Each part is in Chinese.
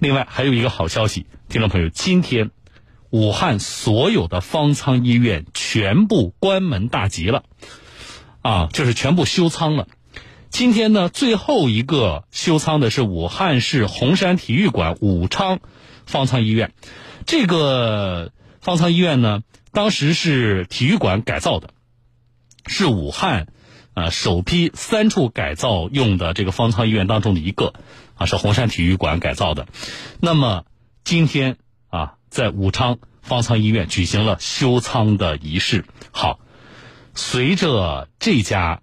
另外还有一个好消息，听众朋友，今天武汉所有的方舱医院全部关门大吉了，啊，就是全部休舱了。今天呢，最后一个休舱的是武汉市洪山体育馆武昌方舱医院。这个方舱医院呢，当时是体育馆改造的，是武汉啊首批三处改造用的这个方舱医院当中的一个啊，是洪山体育馆改造的。那么今天啊，在武昌方舱医院举行了休舱的仪式。好，随着这家。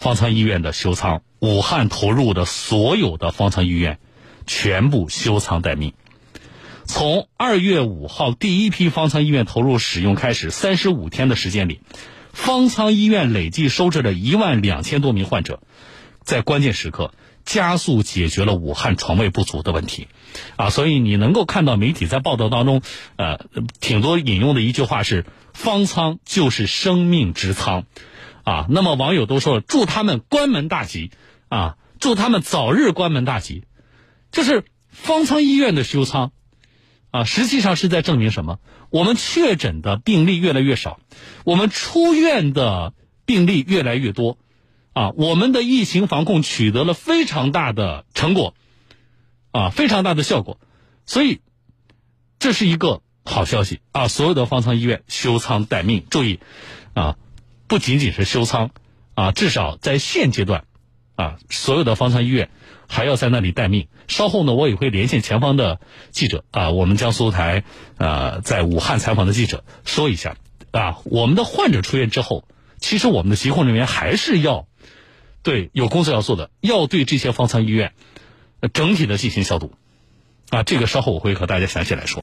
方舱医院的休舱，武汉投入的所有的方舱医院全部休舱待命。从二月五号第一批方舱医院投入使用开始，三十五天的时间里，方舱医院累计收治了一万两千多名患者，在关键时刻加速解决了武汉床位不足的问题。啊，所以你能够看到媒体在报道当中，呃，挺多引用的一句话是：“方舱就是生命之舱。”啊，那么网友都说了，祝他们关门大吉，啊，祝他们早日关门大吉。就是方舱医院的休舱，啊，实际上是在证明什么？我们确诊的病例越来越少，我们出院的病例越来越多，啊，我们的疫情防控取得了非常大的成果，啊，非常大的效果。所以，这是一个好消息啊！所有的方舱医院休舱待命，注意，啊。不仅仅是休舱，啊，至少在现阶段，啊，所有的方舱医院还要在那里待命。稍后呢，我也会连线前方的记者，啊，我们江苏台，呃，在武汉采访的记者说一下，啊，我们的患者出院之后，其实我们的疾控人员还是要对有工作要做的，要对这些方舱医院整体的进行消毒，啊，这个稍后我会和大家详细来说。